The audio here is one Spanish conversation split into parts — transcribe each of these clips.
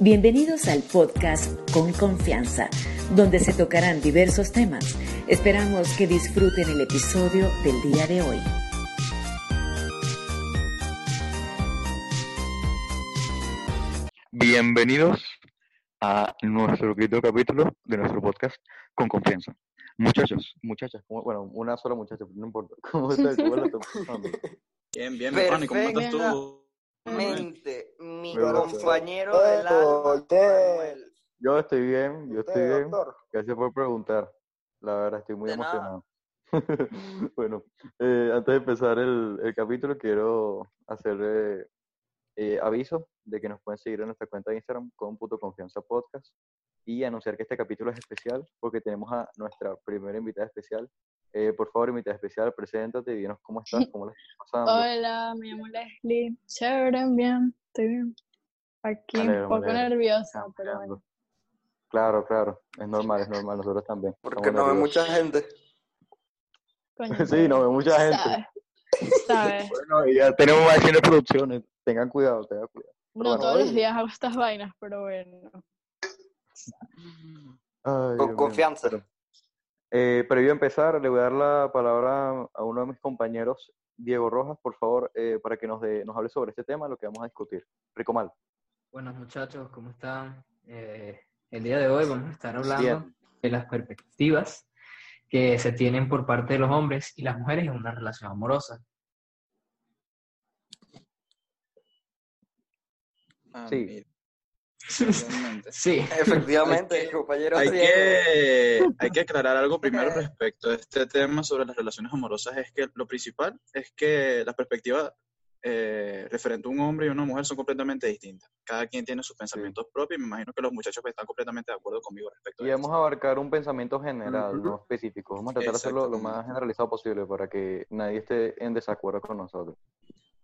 Bienvenidos al podcast Con Confianza, donde se tocarán diversos temas. Esperamos que disfruten el episodio del día de hoy. Bienvenidos a nuestro quinto capítulo de nuestro podcast Con Confianza. Muchachos, muchachas, bueno, una sola muchacha, pero no importa. ¿Cómo estás? ¿Cómo estás? Bien, bien, mi Fanny, ¿cómo estás Perfecto. tú? Mente, mi compañero del alma, Doctor. Manuel. Yo estoy bien, yo estoy bien. doctor. Gracias por preguntar. La verdad, estoy muy De emocionado. bueno, eh, antes de empezar el, el capítulo, quiero hacer eh, eh, aviso de que nos pueden seguir en nuestra cuenta de Instagram con Puto Confianza Podcast y anunciar que este capítulo es especial porque tenemos a nuestra primera invitada especial. Eh, por favor, invitada especial, preséntate y dinos cómo estás, cómo la estás pasando. Hola, me llamo Leslie. Chévere, bien, estoy bien. Aquí un poco alegro. nerviosa, pero bueno. Claro, claro, es normal, es normal, nosotros también. Porque estamos no ve mucha gente. Coño, Sí, no ve mucha gente. ¿Sabes? ¿Sabes? Bueno, y ya tenemos más de producciones, tengan cuidado, tengan cuidado. No bueno, todos los días hago estas vainas, pero bueno. Ay, Con confianza. Eh, previo a empezar, le voy a dar la palabra a uno de mis compañeros, Diego Rojas, por favor, eh, para que nos, hable sobre este tema, lo que vamos a discutir. Rico Mal. Buenos muchachos, ¿cómo están? Eh, el día de hoy vamos a estar hablando Bien. de las perspectivas que se tienen por parte de los hombres y las mujeres en una relación amorosa. Ah, Sí. Efectivamente. Sí, Efectivamente, Hay que- compañero Hay que, hay que aclarar algo primero respecto a este tema sobre las relaciones amorosas. Es que lo principal es que las perspectivas eh, referente a un hombre y una mujer son completamente distintas. Cada quien tiene sus pensamientos propios y me imagino que los muchachos están completamente de acuerdo conmigo respecto Y a vamos a abarcar un pensamiento general, no específico. Vamos a tratar de hacerlo lo más generalizado posible para que nadie esté en desacuerdo con nosotros.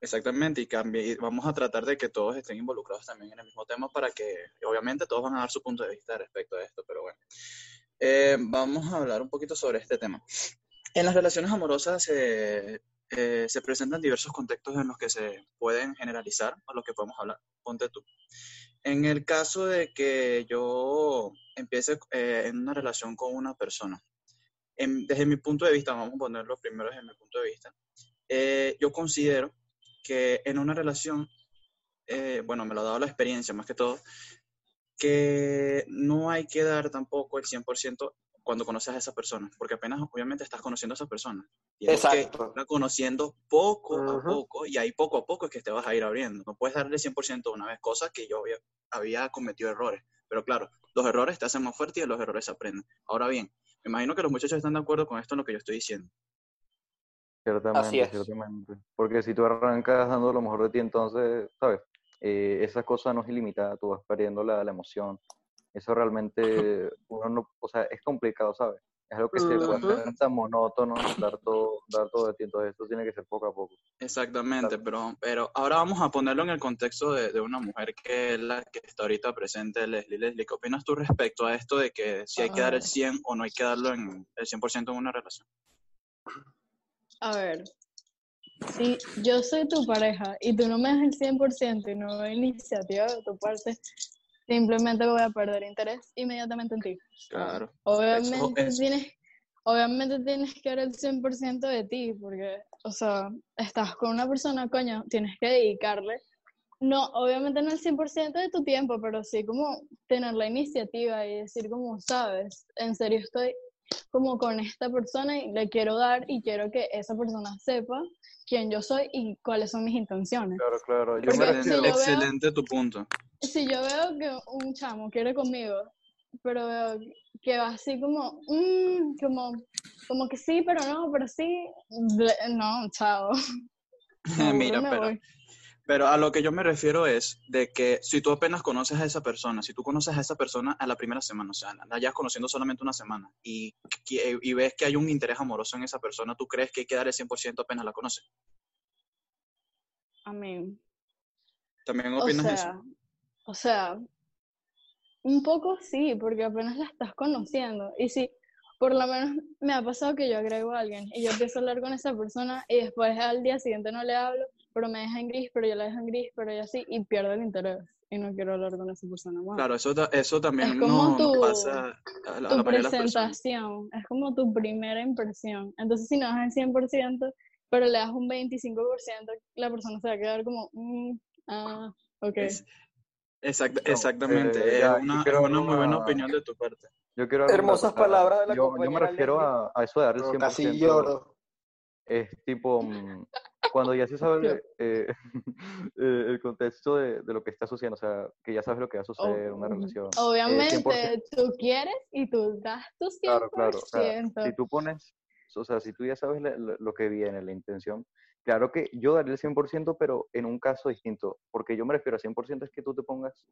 Exactamente, y, cambie, y vamos a tratar de que todos estén involucrados también en el mismo tema para que, obviamente, todos van a dar su punto de vista respecto a esto, pero bueno. Eh, vamos a hablar un poquito sobre este tema. En las relaciones amorosas se eh, se presentan diversos contextos en los que se pueden generalizar o los que podemos hablar. Ponte tú. En el caso de que yo empiece eh, en una relación con una persona, en- desde mi punto de vista, vamos a ponerlo primero desde mi punto de vista, eh, yo considero que en una relación, eh, bueno, me lo ha dado la experiencia más que todo, que no hay que dar tampoco el 100% cuando conoces a esa persona, porque apenas obviamente estás conociendo a esa persona. Tienes Exacto. que irla conociendo poco a Ujú. poco y ahí poco a poco es que te vas a ir abriendo. No puedes darle 100% de una vez, cosa que yo había, había cometido errores. Pero claro, los errores te hacen más fuerte y de los errores se aprenden. Ahora bien, me imagino que los muchachos están de acuerdo con esto en lo que yo estoy diciendo. Ciertamente, Así es. ciertamente. Porque si tú arrancas dando lo mejor de ti, entonces, ¿sabes? Eh, esa cosa no es ilimitada, tú vas perdiendo la, la emoción. Eso realmente, uno no, o sea, es complicado, ¿sabes? Es algo que se puede hacer tan monótono, dar todo, dar todo de ti, entonces esto tiene que ser poco a poco. Exactamente, pero, pero ahora vamos a ponerlo en el contexto de, de una mujer que es la que está ahorita presente, Leslie. Leslie, ¿qué opinas tú respecto a esto de que si hay que dar el 100 o no hay que darlo en el 100% en una relación? A ver, si yo soy tu pareja y tú no me das el 100% y no hay iniciativa de tu parte, simplemente voy a perder interés inmediatamente en ti. Claro. Obviamente eso- tienes, obviamente tienes que dar el 100% de ti, porque, o sea, estás con una persona, coño, tienes que dedicarle, no, obviamente no el 100% de tu tiempo, pero sí como tener la iniciativa y decir como, sabes, en serio estoy como con esta persona y le quiero dar y quiero que esa persona sepa quién yo soy y cuáles son mis intenciones. Claro, claro. Yo me si yo veo- Excelente tu punto. Si yo veo que un chamo quiere conmigo, pero veo que va así como, mm, como, como que sí, pero no, pero sí, no, chao. Mira, pero, voy. Pero a lo que yo me refiero es de que si tú apenas conoces a esa persona, si tú conoces a esa persona a la primera semana, o sea, la hayas conociendo solamente una semana y, que- y ves que hay un interés amoroso en esa persona, ¿tú crees que hay que dar el 100% apenas la conoces? A mí, ¿También o opinas eso? sea, o sea, un poco sí, porque apenas la estás conociendo. Y si, por lo menos me ha pasado que yo agrego a alguien y yo empiezo a hablar con esa persona y después al día siguiente no le hablo, pero me deja en gris, pero yo la dejo en gris, pero yo así, y pierdo el interés y no quiero hablar con esa persona más. Claro, eso, eso también Es como no, no tu- pasa a la, a tu la las personas. presentación, es como tu primera impresión. Entonces, si no das el 100%, pero le das un 25%, la persona se va a quedar como, mm, ah, ok. Es- exact- No, exactamente, eh, es una, quiero una muy buena una- opinión de tu parte. Yo quiero Hermosas una cosa. palabras de la yo, yo me refiero a, a eso de dar el No, 100%. casi lloro. Es tipo, mm, cuando ya se sabe eh, eh, el contexto de, de lo que está sucediendo, o sea, que ya sabes lo que va a suceder en una Oh, relación. eh, Obviamente, 100%. tú quieres y tú das tu 100%. Claro, claro. O sea, si tú pones, o sea, si tú ya sabes la- la- lo que viene, la intención, claro que yo daría el 100%, pero en un caso distinto, porque yo me refiero a 100% es que tú te pongas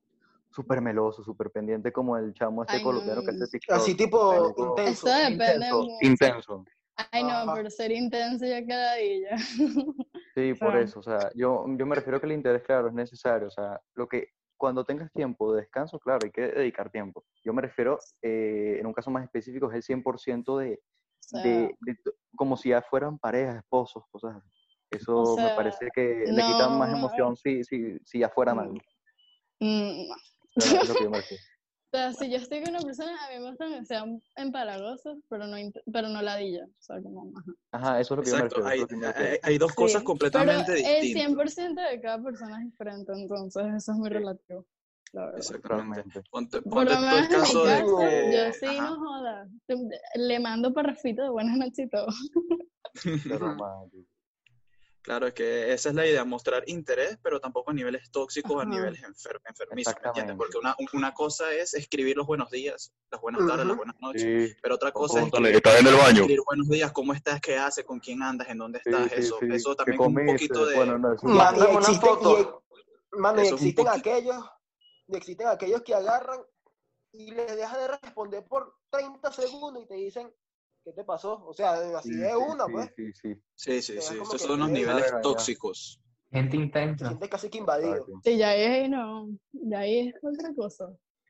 súper meloso, súper pendiente, como el chamo este Ay, colombiano que hace TikTok. Así tipo intenso. Eso depende intenso, intenso. Ay, no, Ajá. pero ser intenso ya cada día. Sí, por eso, o sea, yo, yo me refiero a que el interés, claro, es necesario, o sea, lo que, cuando tengas tiempo de descanso, claro, hay que dedicar tiempo. Yo me refiero, eh, en un caso más específico, es el 100% de, sea, de, de como si ya fueran parejas, esposos, cosas así. Eso me sea, parece que le quitan más no, emoción si, si, si ya fuera mal. mm, no. O sea, es lo que yo me refiero. O sea, si yo estoy con una persona, a mí me gustan que sean empalagosos, pero no, pero no ladilla. O sea, como, ajá. Ajá, eso es lo que yo me Exacto, refiero. hay, hay, hay dos cosas Sí, completamente pero el distintas. 100% de cada persona es diferente, entonces eso es muy relativo, la verdad. Exactamente. Totalmente. Ponte, Por ponte lo menos en mi caso de yo sí ajá. no joda. Le mando parrafito de buenas noches y todo. Qué romántico. Claro, es que esa es la idea, mostrar interés, pero tampoco a niveles tóxicos, a niveles enfer- enfermizos, ¿me entiendes? Exactamente. Porque una, una cosa es escribir los buenos días, las buenas tardes, las buenas noches, Sí, pero otra cosa es escribir, ¿estás en el baño? escribir buenos días, cómo estás, qué haces, con quién andas, en dónde estás, sí, eso, sí. eso ¿Qué también es un poquito de... Bueno, no, eso Ma- y ya- existen, y, foto. mano, y existen aquellos, y existen aquellos que agarran y les dejas de responder por 30 segundos y te dicen, ¿qué te pasó? O sea, así sí, sí, una, sí, pues. sí, sí. Sí, sí, sí, que son los te niveles tóxicos. Gente Te intensa. sientes casi que invadido. Sí, ya ahí no, ya es otra cosa.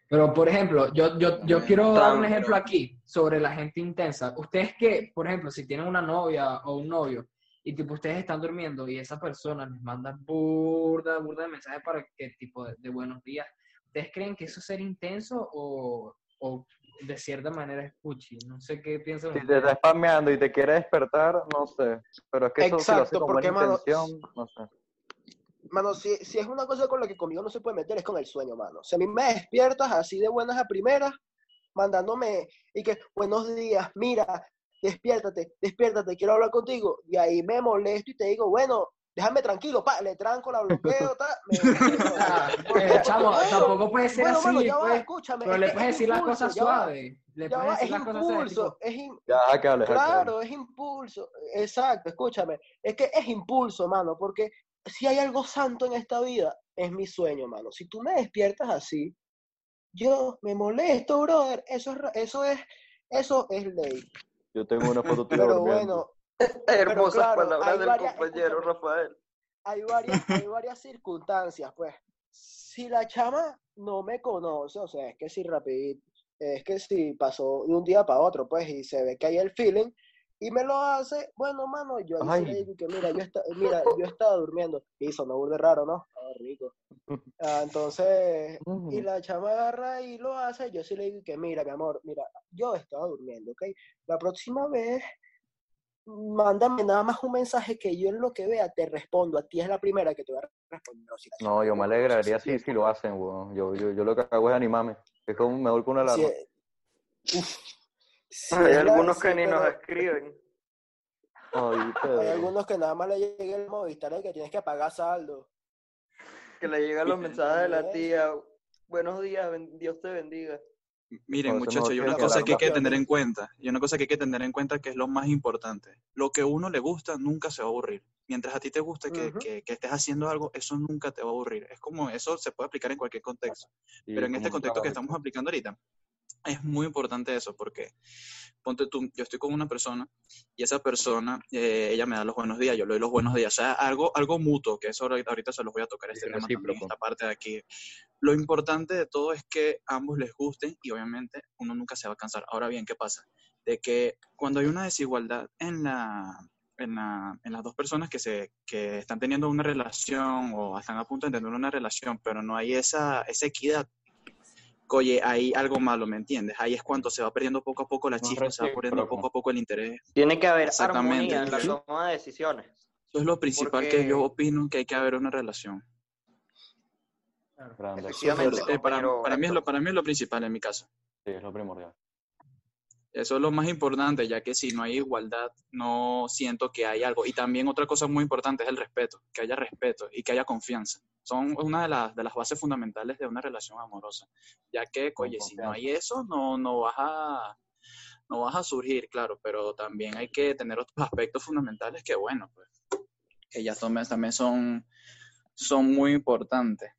Pero, por ejemplo, yo, yo, yo quiero dar un ejemplo aquí sobre la gente intensa. Ustedes que, por ejemplo, si tienen una novia o un novio y tipo ustedes están durmiendo y esa persona les manda burda, burda de mensajes para que tipo de, de buenos días, ¿ustedes creen que eso es ser intenso o, o de cierta manera es puchi? No sé qué piensan Si te está spameando y te quiere despertar, no sé. Pero es que eso si lo hace Exacto, con buena porque, mano, intención, no sé. Mano, si, si es una cosa con la que conmigo no se puede meter, es con el sueño, mano. Si a mí me despiertas así de buenas a primeras, mandándome y que, buenos días, mira, despiértate, despiértate, quiero hablar contigo. Y ahí me molesto y te digo, bueno, déjame tranquilo, pa, le tranco, la bloqueo, ta, me- chamo, tampoco puede ser bueno, así, mano, ya va, pues, escúchame. pero es le puedes es decir las impulso, cosas suaves. Le puedes decir es las cosas suaves, impulso, es im- Ya, que hable, Claro, es impulso. Exacto, escúchame. Es que es impulso, mano, porque si hay algo santo en esta vida, es mi sueño, mano. Si tú me despiertas así, yo me molesto, brother. Eso es, ra- eso es, eso es ley. Yo tengo una foto tuya Pero durmiendo. bueno, Hermosas claro, palabras del varias- compañero. Rafael. hay varias, hay varias circunstancias, pues. Si la chama no me conoce, o sea, es que si rapidito, es que si pasó de un día para otro, pues, y se ve que hay el feeling, y me lo hace, bueno, mano, yo ahí sí le digo que mira, yo, está, mira, yo estaba durmiendo, y sonó burde raro, ¿no? Ah, rico. Ah, entonces, y la chama agarra y lo hace, yo sí le digo que mira, mi amor, mira, yo estaba durmiendo, ¿ok? La próxima vez, mándame nada más un mensaje que yo en lo que vea te respondo, a ti es la primera que te va a responder. si No, yo me alegraría si, si lo hacen, weón. Yo, yo, yo lo que hago es animarme. Es como mejor que una alarma. Si- uf, si Hay algunos sí, que ni nos escriben. Ay, hay Pedro. algunos que nada más le llega el Movistar y que tienes que pagar saldo. Que le llegan los mensajes de la tía. Buenos días, ben- Dios te bendiga. Miren, muchachos, mejor y que una cosa que hay que tener en cuenta, y una cosa que hay que tener en cuenta que es lo más importante. Lo que a uno le gusta nunca se va a aburrir. Mientras a ti te gusta que, que- que estés haciendo algo, eso nunca te va a aburrir. Es como, eso se puede aplicar en cualquier contexto. Sí, Pero en este contexto que estamos aplicando ahorita, es muy importante eso, porque ponte tú, yo estoy con una persona y esa persona, eh, ella me da los buenos días, yo le doy los buenos días, o sea, algo, algo mutuo, que eso ahorita, ahorita se los voy a tocar este Sí, tema también, esta parte de aquí. Lo importante de todo es que ambos les gusten y obviamente uno nunca se va a cansar. Ahora bien, ¿qué pasa? De que cuando hay una desigualdad en la, en, la- en las dos personas que, se, que están teniendo una relación o están a punto de tener una relación, pero no hay esa, esa equidad, oye, hay algo malo, ¿me entiendes? Ahí es cuando se va perdiendo poco a poco la No chispa, se va perdiendo poco a poco el interés. Tiene que haber Exactamente. armonía en la toma de decisiones. Eso es lo principal que yo opino que hay que haber una relación. Efectivamente, Eh, para, mí es lo, para mí es lo principal en mi caso. Sí, es lo primordial. Eso es lo más importante, ya que si no hay igualdad, no siento que hay algo. Y también otra cosa muy importante es el respeto, que haya respeto y que haya confianza. Son una de las, de las bases fundamentales de una relación amorosa, ya que, Con oye, si no hay eso, no, no vas a no vas a surgir, claro, pero también hay que tener otros aspectos fundamentales que, bueno, pues, que ya también, también son, son muy importantes.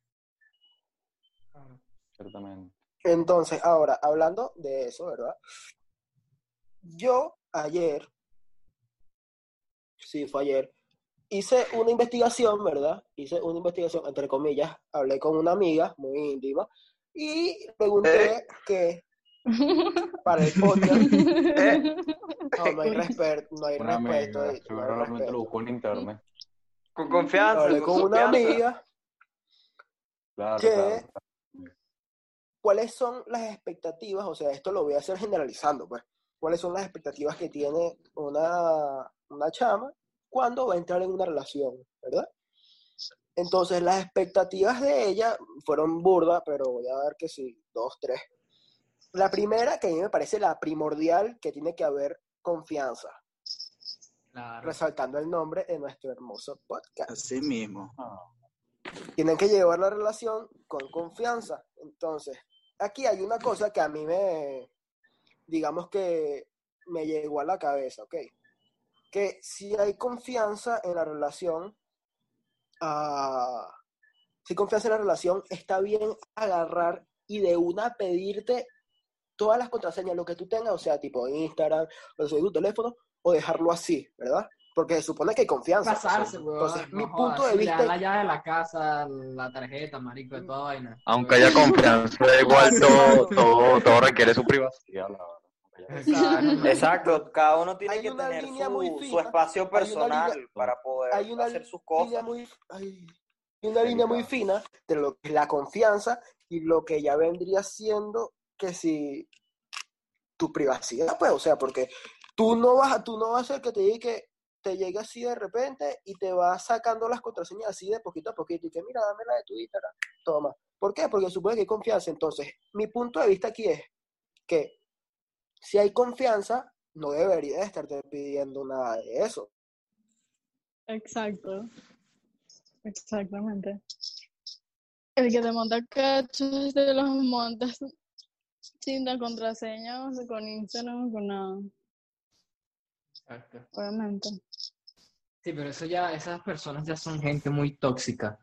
Ciertamente. Entonces, ahora, hablando de eso, ¿verdad? Yo ayer, sí, fue ayer, hice una investigación, ¿verdad? Hice una investigación, entre comillas, hablé con una amiga muy íntima y pregunté que para el podcast, Eh, no, no hay respeto, no hay Una respeto, amiga, no hay seguramente lo buscó en internet. Con confianza. Hablé con una confianza. amiga Claro, ¿Qué? claro. ¿cuáles son las expectativas? O sea, esto lo voy a hacer generalizando, pues. ¿Cuáles son las expectativas que tiene una, una chama cuando va a entrar en una relación, verdad? Entonces, las expectativas de ella fueron burdas, pero voy a dar que sí, dos, tres. La primera, que a mí me parece la primordial, que tiene que haber confianza, Claro. resaltando el nombre de nuestro hermoso podcast. Así mismo. Ah, tienen que llevar la relación con confianza. Entonces, aquí hay una cosa que a mí me, digamos que me llegó a la cabeza, ¿ok? Que si hay confianza en la relación, ah, si hay confianza en la relación, está bien agarrar y de una pedirte todas las contraseñas, lo que tú tengas, o sea, tipo Instagram, o sea, tu teléfono, o dejarlo así, ¿verdad? Porque se supone que hay confianza. Pasarse, weón. Entonces, no mi jodas, punto de si le vista la llave de la casa, la tarjeta, marico, de toda vaina. Aunque haya confianza, igual todo, todo, todo requiere su privacidad. la verdad. Exacto. Exacto, cada uno tiene Hay que tener su, muy su fina, espacio personal línea- para poder hay una hacer sus cosas. muy, ay, hay una línea muy fina de lo que es la confianza y lo que ya vendría siendo que si tu privacidad, pues, o sea, porque tú no vas a, tú no vas a hacer que te llegue, que te llegue así de repente y te vas sacando las contraseñas así de poquito a poquito y que mira, dame la de tu Instagram, toma. ¿Por qué? Porque supone que hay confianza. Entonces, mi punto de vista aquí es que si hay confianza, no debería estarte pidiendo nada de eso. Exacto. Exactamente. El que te monta cachos te los montas sin la contraseña, o sea, con Instagram, con nada, Exacto. obviamente. Sí, pero eso ya, esas personas ya son gente muy tóxica.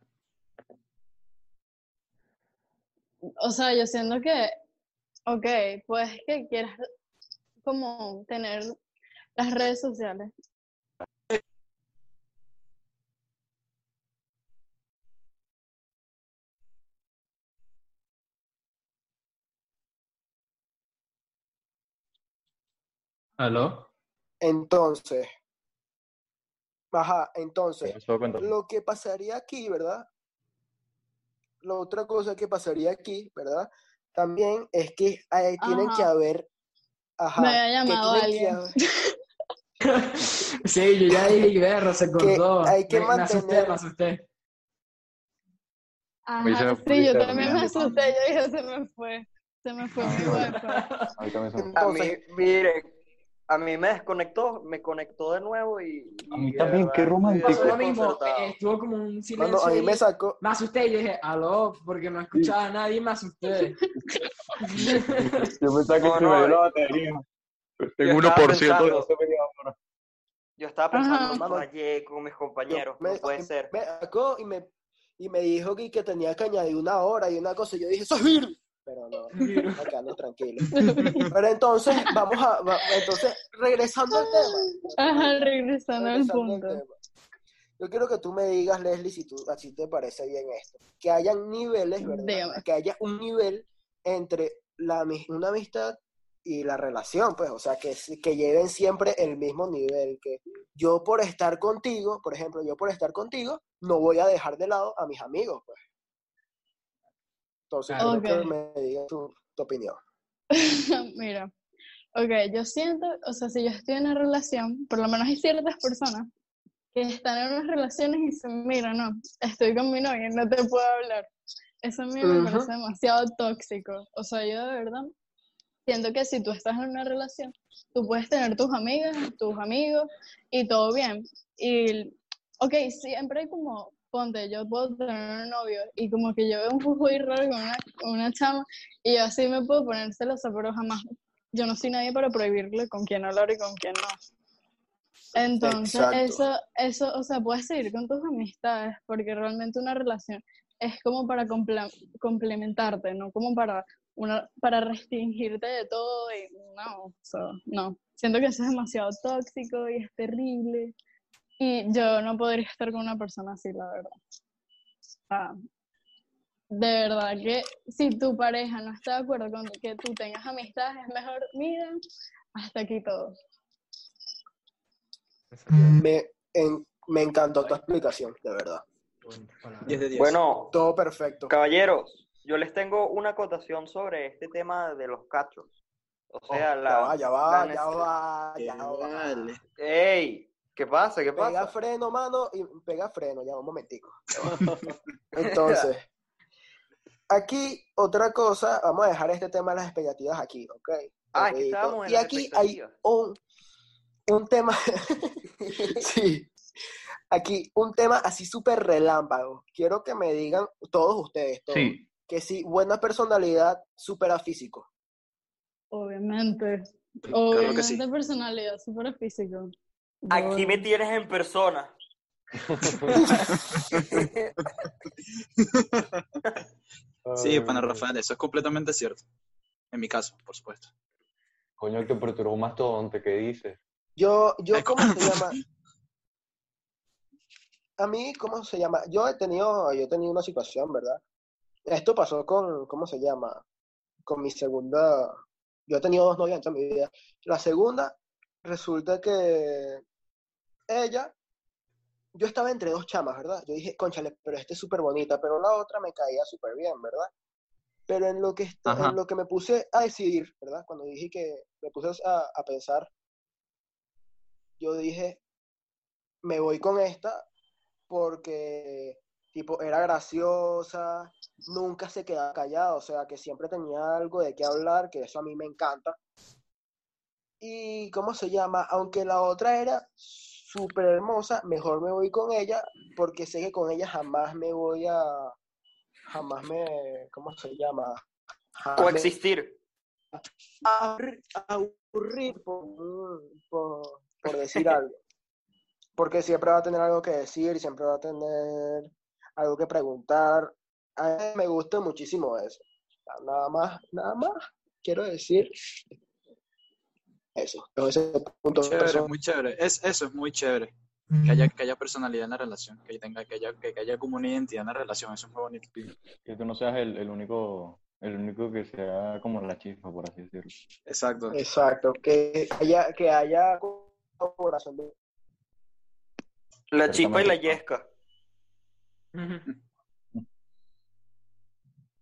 O sea, yo siento que, ok, pues que quieras como tener las redes sociales. ¿Aló? Entonces, ajá, entonces, lo que pasaría aquí, ¿verdad? La otra cosa que pasaría aquí, ¿verdad? También es que eh, tienen que haber, ajá, Me había llamado alguien. Sí, yo ya dije, verlo, se cortó. hay que me, me asusté, mantener- me asusté. Ajá, sí, yo también me asusté, yo dije, se me fue, se me fue mi wifi. A mí mire, a mí me desconectó, me conectó de nuevo y... A mí también, qué romántico. Pasó lo mismo, desconcertado. estuvo como un silencio. mano, a mí me sacó, Me asusté y yo dije, aló, porque no escuchaba a nadie me asusté. Yo pensaba que No, se no, me dio la batería. Tengo Yo estaba 1% de me ahora. Yo estaba pensando, Ajá. fallé con mis compañeros, me, no puede ser. me sacó y me, y me dijo que, que tenía que añadir una hora y una cosa, y yo dije, ¡eso es virus! Pero no, acá no, tranquilo. Pero entonces, vamos a, va- entonces, regresando al tema. Ajá, regresando al Regresando al punto. tema. Yo quiero que tú me digas, Leslie, si tú, así te parece bien esto. Que hayan niveles, ¿verdad? Que haya un nivel entre la, una amistad y la relación, pues, o sea, que, que lleven siempre el mismo nivel, que yo por estar contigo, por ejemplo, yo por estar contigo, no voy a dejar de lado a mis amigos, pues. Entonces, Claro. quiero que Ok. me digas tu, tu opinión. Mira, ok, yo siento, o sea, si yo estoy en una relación, por lo menos hay ciertas personas que están en unas relaciones y dicen, mira, no, estoy con mi novia, no te puedo hablar. Eso a mí me parece demasiado tóxico. O sea, yo de verdad siento que si tú estás en una relación, tú puedes tener tus amigas, tus amigos y todo bien. Y, ok, siempre hay como, ponte, yo puedo tener un novio y como que yo veo un juego raro con una, una chama y yo así me puedo poner celosa, pero jamás, yo no soy nadie para prohibirle con quién hablar y con quién no. Entonces, Exacto. eso, eso, o sea, puedes seguir con tus amistades, porque realmente una relación es como para comple- complementarte, no como para una, para restringirte de todo y no, o sea, no. Siento que eso es demasiado tóxico y es terrible. Y yo no podría estar con una persona así, la verdad. Ah, de verdad que si tu pareja no está de acuerdo con que tú tengas amistades, es mejor, mira, hasta aquí todo. Me, en- me encantó tu explicación, de verdad. Bonitas palabras. 10 de 10. Bueno, Todo perfecto. caballeros, yo les tengo una acotación sobre este tema de los cachos. O Oh, sea, ya la... va, ya va, ya va, ya va. vale. ¡Ey! ¿Qué pasa? ¿Qué Pega pasa? freno, mano, y pega freno, ya un momentico. ya va. Entonces, aquí otra cosa, vamos a dejar este tema de las expectativas aquí, ¿ok? Ah, es que Rapidito. estábamos en y las aquí hay un, un tema, sí, aquí un tema así súper relámpago. Quiero que me digan todos ustedes, todos, Sí, que si buena personalidad supera físico. Obviamente. Claro Obviamente que sí. personalidad, súper físico. Aquí me tienes en persona. Sí, pana Rafael, eso es completamente cierto. En mi caso, por supuesto. Coño, te perturbó más tonte, ¿qué dices? Yo, yo, ¿cómo se llama? A mí, ¿cómo se llama? Yo he tenido, yo he tenido una situación, ¿verdad? Esto pasó con, ¿cómo se llama? Con mi segunda, yo he tenido dos novias en toda mi vida. La segunda, resulta que ella, yo estaba entre dos chamas, ¿verdad? Yo dije, conchale, pero esta es súper bonita, pero la otra me caía súper bien, ¿verdad? Pero en lo que en lo que me puse a decidir, ¿verdad? Cuando dije que me puse a, a pensar, yo dije, me voy con esta porque, tipo, era graciosa, nunca se quedaba callada, o sea, que siempre tenía algo de qué hablar, que eso a mí me encanta. Y, ¿cómo se llama? Aunque la otra era súper hermosa, mejor me voy con ella porque sé que con ella jamás me voy a, jamás me, ¿cómo se llama? Jamás Coexistir. aburrir, aburrir por, por, por decir algo. Porque siempre va a tener algo que decir, siempre va a tener algo que preguntar. A mí me gusta muchísimo eso. Nada más, nada más quiero decir eso. Ese punto Chévere, persona. muy chévere. Es, eso es muy chévere. Que haya, que haya personalidad en la relación, que tenga, que haya, que, que haya como una identidad en la relación, eso es muy bonito. Que tú no seas el, el único, el único que sea como la chispa, por así decirlo. Exacto. Exacto, que haya, que haya colaboración de La chispa y la yesca.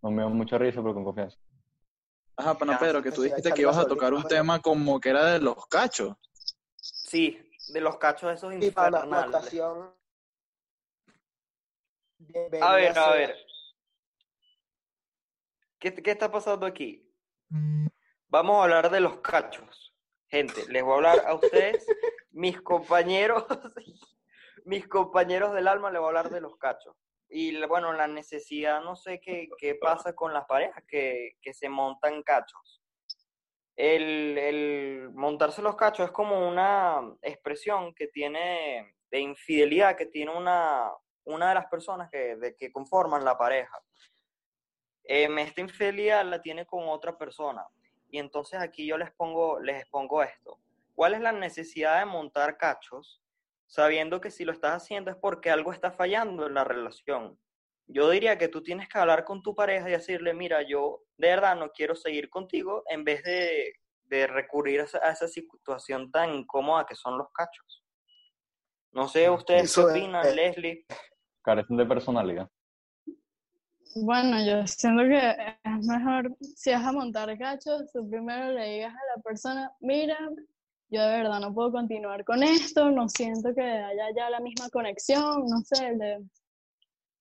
No me da mucha risa, pero con confianza. Ajá, pana Pedro, que tú dijiste que ibas a tocar un tema como que era de los cachos. Sí, de los cachos esos y para la. A ver, a ver. ¿Qué, qué está pasando aquí? Vamos a hablar de los cachos. Gente, les voy a hablar a ustedes, mis compañeros, mis compañeros del alma, les voy a hablar de los cachos. Y bueno, la necesidad, no sé qué, qué pasa con las parejas que, que se montan cachos. El, el montarse los cachos es como una expresión que tiene de infidelidad que tiene una, una de las personas que, de, que conforman la pareja. Em, esta infidelidad la tiene con otra persona. Y entonces aquí yo les pongo, les expongo esto. ¿Cuál es la necesidad de montar cachos sabiendo que si lo estás haciendo es porque algo está fallando en la relación? Yo diría que tú tienes que hablar con tu pareja y decirle, mira, yo de verdad no quiero seguir contigo en vez de, de recurrir a esa, a esa situación tan incómoda que son los cachos. No sé, ¿ustedes Eso qué es- opinan, Leslie? Carecen de personalidad. Bueno, yo siento que es mejor, si vas a montar cachos, tú primero le digas a la persona, mira, yo de verdad no puedo continuar con esto, no siento que haya ya la misma conexión, no sé,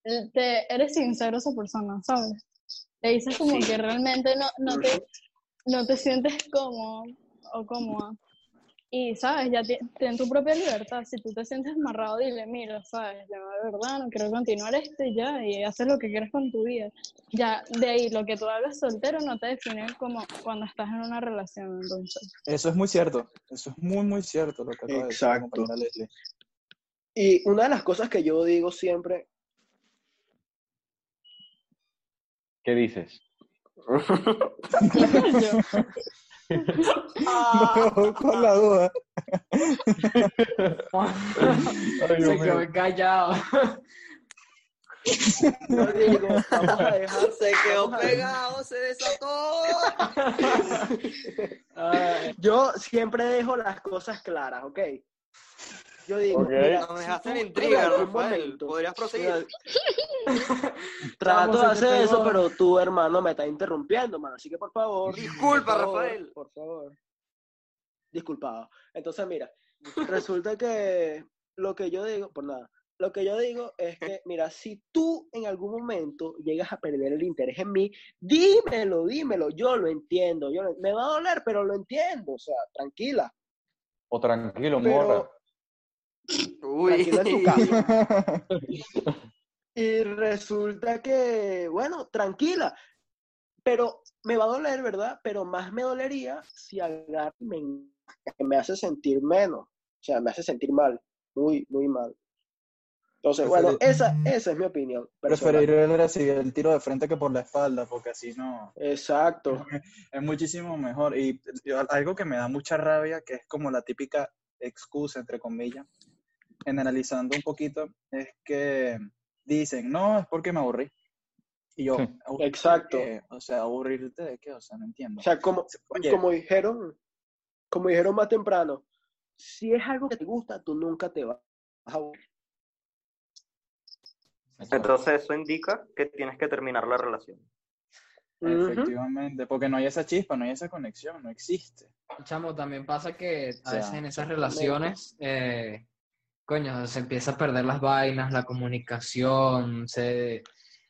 el- te, eres sincero a esa persona, ¿sabes? Le dices como Sí. que realmente no, no, te, no te sientes cómodo o cómoda. Y, ¿sabes? Ya ten tu propia libertad. Si tú te sientes amarrado, dile, mira, ¿sabes? Yo de verdad no quiero continuar esto y ya, y haces lo que quieras con tu vida. Ya, de ahí, lo que tú hagas soltero no te define como cuando estás en una relación, entonces. Eso es muy cierto. Eso es muy, muy cierto lo que acaba de decir la Exacto. Y una de las cosas que yo digo siempre, ¿Qué dices? Yo, No, con la duda. Ay, Se quedó callado. yo digo, vamos a dejar, Se quedó pegado, se desató. Yo siempre dejo las cosas claras, ¿ok? Yo digo, Ok. mira, Nos dejaste en intriga, Rafael. ¿Podrías proseguir? Trato de hacer eso, pero tú, hermano, me estás interrumpiendo, mano. Así que, por favor. Disculpa, por favor, Rafael. Por favor. Disculpado. Entonces, mira, resulta que lo que yo digo, por nada, lo que yo digo es que, mira, si tú en algún momento llegas a perder el interés en mí, dímelo, dímelo. Yo lo entiendo. Yo lo- me va a doler, pero lo entiendo. O sea, tranquila. O tranquilo, Pero- morra. Uy. Tu casa. Y resulta que, bueno, tranquila, pero me va a doler, ¿verdad? Pero más me dolería si agarra y me, me hace sentir menos, o sea, me hace sentir mal, muy, muy mal. Entonces, bueno, esa, esa es mi opinión. personal. Preferible recibir el tiro de frente que por la espalda, porque así no. Exacto. Es muchísimo mejor. Y algo que me da mucha rabia, que es como la típica excusa, entre comillas, generalizando un poquito, es que dicen, no, es porque me aburrí. Y yo, Sí. "¿Aburrirte de Exacto. qué? O sea, ¿aburrirte de qué? O sea, no entiendo. O sea, como, Oye. como dijeron, como dijeron más temprano, si es algo que te gusta, tú nunca te vas a aburrir. Entonces eso indica que tienes que terminar la relación. Efectivamente, porque no hay esa chispa, no hay esa conexión, no existe. Chamo, también pasa que a O sea, veces en esas relaciones, eh, coño, se empieza a perder las vainas, la comunicación, se,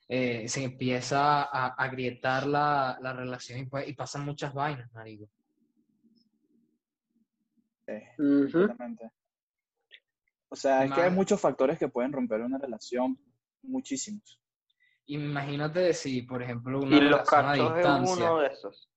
eh, se empieza a agrietar la, la relación y, pues- y pasan muchas vainas, marico. Ujú. completamente. O sea, es que hay muchos factores que pueden romper una relación, muchísimos. Imagínate si, por ejemplo, una Y los relación a es distancia, uno de esos.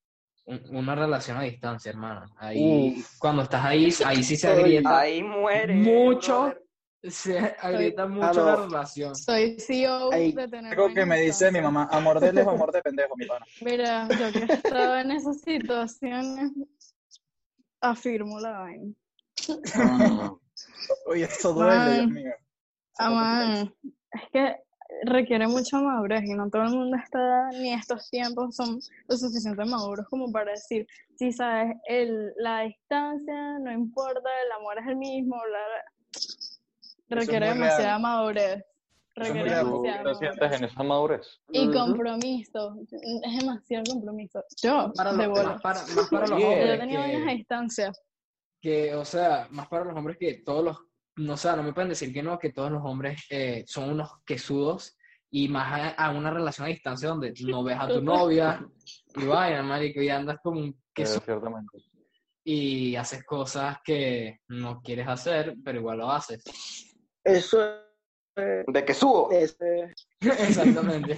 Un- una relación a distancia, hermano. Ahí, Uf. cuando estás ahí, ahí sí se agrieta, Ahí muere. mucho. brother. se agrieta mucho no. la relación. soy CEO de tener Algo que me dice mi mamá, amor de lejos, amor de pendejo, mi pana. Mira, yo que he estado en esas situaciones, afirmo la vaina. Oye, esto duele, Dios mío. Ah, es que requiere mucha madurez y no todo el mundo está, ni estos tiempos son lo suficiente maduros como para decir, sí, sabes, el, la distancia no importa, el amor es el mismo, bla, bla. Requiere demasiada real. madurez. Requiere real. ¿Tú demasiada sientes madurez. en esa madurez? Y compromiso, es demasiado compromiso. Yo, Para de bola. más, para, más para los Oye, Yo tenía que, distancia. que, o sea, más para los hombres que todos los, no sé, no me pueden decir que no, que todos los hombres eh, son unos quesudos y más a, a una relación a distancia donde no ves a tu novia y vaina, marico, y andas como un Eh, quesudo ciertamente. y haces cosas que no quieres hacer, pero igual lo haces. Eso es, De que subo. es- Exactamente.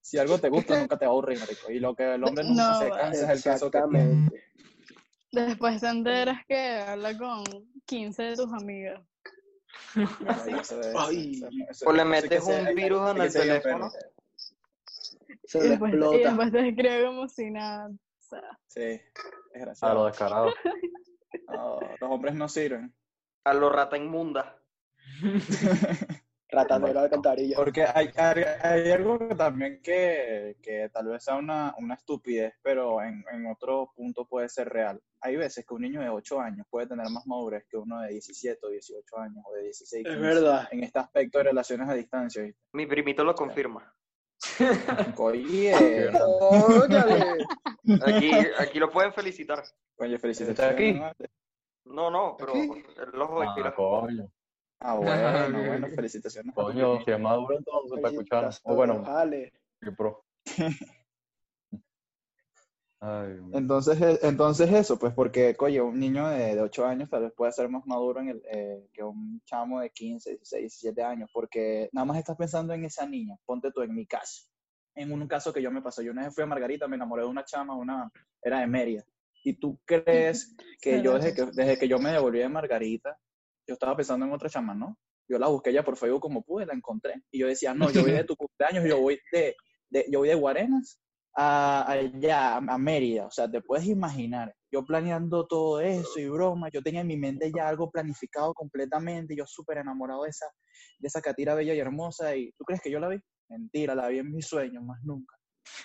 Si algo te gusta, nunca te va a aburrir, marico. Y lo que el hombre nunca No, se cansa es el queso que exactamente. Después te enteras que habla con 15 de tus amigas. Ay. O le metes un virus en el teléfono. Se Y le después, y explota. después te escribe como si nada. O sea, Sí, es A lo gracioso. descarado. Los hombres no sirven. A lo rata inmunda. De. Porque hay, hay, hay algo que también que, que tal vez sea una, una estupidez, pero en, en otro punto puede ser real. Hay veces que un niño de 8 años puede tener más madurez que uno de 17 o 18 años o de 16. Es 15, verdad. En este aspecto de relaciones a distancia. ¿viste? Mi primito lo confirma. Oye. Aquí, aquí lo pueden felicitar. oye, felicitaciones. aquí? ¿no? No, pero los Ah, oirá. Coño. Ah, bueno, bueno, felicitaciones. Coño, si es maduro entonces para escuchar. O bueno, Vale. qué pro. Ay, Dios mío. Entonces, eh, entonces eso, pues porque, oye, un niño de, de 8 años tal vez puede ser más maduro en el, eh, que un chamo de 15, 16, 17 años, porque nada más estás pensando en esa niña. Ponte tú en mi caso. En un caso que yo me pasó, yo una vez fui a Margarita, me enamoré de una chama, una, era de Mérida. Y tú crees que yo desde que, desde que yo me devolví de Margarita, yo estaba pensando en otra chama, ¿no? Yo la busqué ya por Facebook como pude, la encontré. Y yo decía, no, yo voy de tu cumpleaños, yo voy de, de- yo voy de Guarenas a, allá, a, a Mérida. O sea, te puedes imaginar, yo planeando todo eso y broma, yo tenía en mi mente ya algo planificado completamente, yo súper enamorado de esa, de esa catira bella y hermosa. ¿Y tú crees que yo la vi? Mentira, la vi en mis sueños, más nunca.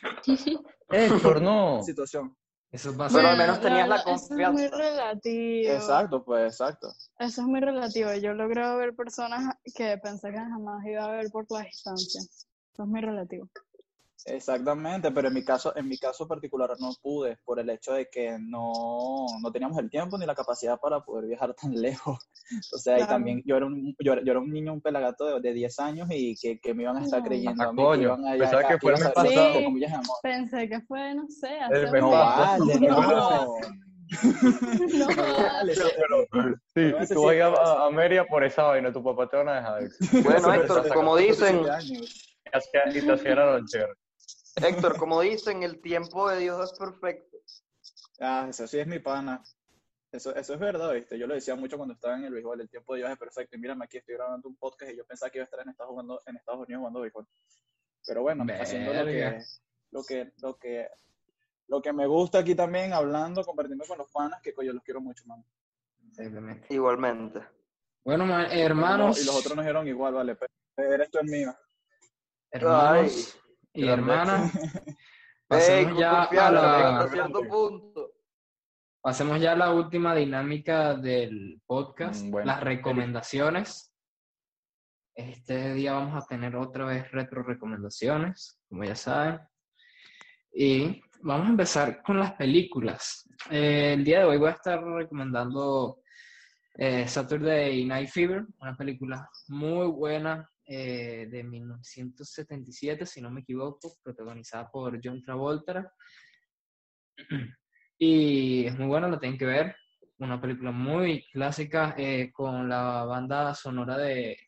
Héctor, no. Situación. Eso pasa. Pero al menos tenías la verdad, Eso es muy confianza. relativo. Exacto, pues, exacto. Eso es muy relativo. Yo logro ver personas que pensé que jamás iba a ver por la distancia. Eso es muy relativo. Exactamente, pero en mi caso, en mi caso particular no pude por el hecho de que no, no teníamos el tiempo ni la capacidad para poder viajar tan lejos. O sea, y Claro. también yo era un, yo, era yo era un niño, un pelagato de, de 10 años y que, que me iban a estar No. creyendo Ah, a mí, coño, que iban a, pensaba que que fue el iban a pasado. amor. Pensé que fue, no sé, El hace mes. pasado. vale, no. No vale. Sí, No tú vas a a, a Mérida por esa vaina, tu papá te van a dejar. Bueno, Héctor, como dicen, 17 años. Y hacía- y te hacía la lonchera. Héctor, como dicen, el tiempo de Dios es perfecto. Ah, eso sí es mi pana. Eso, eso es verdad, ¿viste? Yo lo decía mucho cuando estaba en el béisbol, el tiempo de Dios es perfecto. Y mírame aquí, estoy grabando un podcast y yo pensaba que iba a estar en Estados, jugando, en Estados Unidos jugando béisbol. Pero bueno, haciendo lo que, lo que, lo que, lo que me gusta aquí también, hablando, compartiendo con los panas, que coño, los quiero mucho, man. Exactamente. Igualmente. Bueno, ma- No, hermanos. y los otros nos dieron igual, vale, pero eres tú el mío. Hermanos y. Ey, Pasemos ya a la, cierto punto. pasemos ya a la última dinámica del podcast, Mm, bueno. las recomendaciones. Este día vamos a tener otra vez retro recomendaciones, como ya saben. Y vamos a empezar con las películas. Eh, el día de hoy voy a estar recomendando eh, Saturday Night Fever, una película muy buena eh, de 1977, si no me equivoco, protagonizada por John Travolta. Y es muy buena, la tienen que ver. Una película muy clásica eh, con la banda sonora de,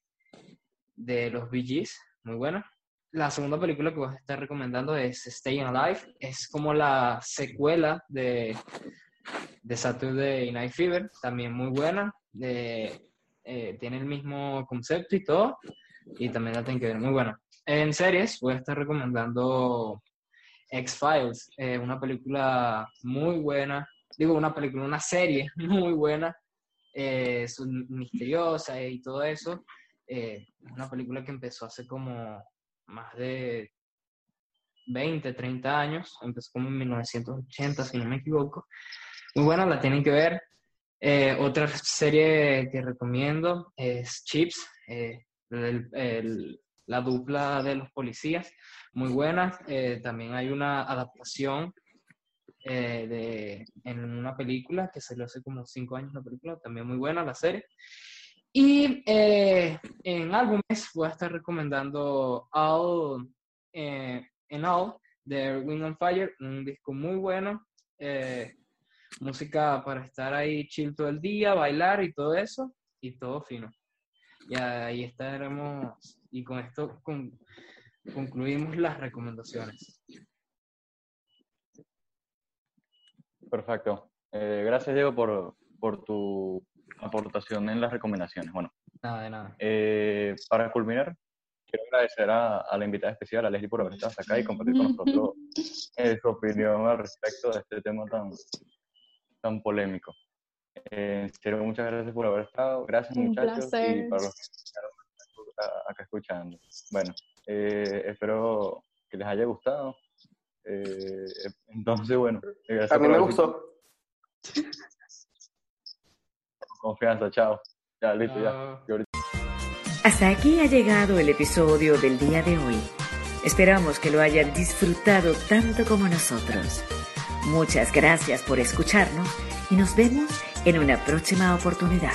de los Bee Gees, muy buena. La segunda película que voy a estar recomendando es Staying Alive. Es como la secuela de, de Saturday Night Fever, también muy buena. De, eh, tiene el mismo concepto y todo, y también la tienen que ver, muy buena. En series voy a estar recomendando X-Files, eh, una película muy buena, digo una película, una serie muy buena, eh, misteriosa y todo eso. Eh, una película que empezó hace como más de 20, 30 años, empezó como en 1980, si no me equivoco. Muy buena, la tienen que ver. Eh, otra serie que recomiendo es Chips, eh, la dupla de los policías, muy buena. Eh, también hay una adaptación eh, de, en una película que salió hace como cinco años, la película, también muy buena la serie. Y eh, en álbumes voy a estar recomendando All en All de Wing on Fire, un disco muy bueno. música para estar ahí chill todo el día, bailar y todo eso, y todo fino. Y ahí estaremos, y con esto con- concluimos las recomendaciones. Perfecto. Eh, gracias, Diego, por, por tu aportación en las recomendaciones. Bueno, Nada de nada. eh, para culminar, quiero agradecer a, a la invitada especial, a Leslie, por haber estado hasta acá y compartir con nosotros eh, su opinión al respecto de este tema tan, tan polémico. Eh, en serio, muchas gracias por haber estado. Gracias, Un muchachos. Y placer. para los que escucharon acá, escuchando. Bueno, eh, espero que les haya gustado. Eh, entonces, bueno, eh, gracias A mí me gustó. Confianza, chao. Ya, listo, ya. Hasta aquí ha llegado el episodio del día de hoy. Esperamos que lo hayan disfrutado tanto como nosotros. Muchas gracias por escucharnos y nos vemos en una próxima oportunidad.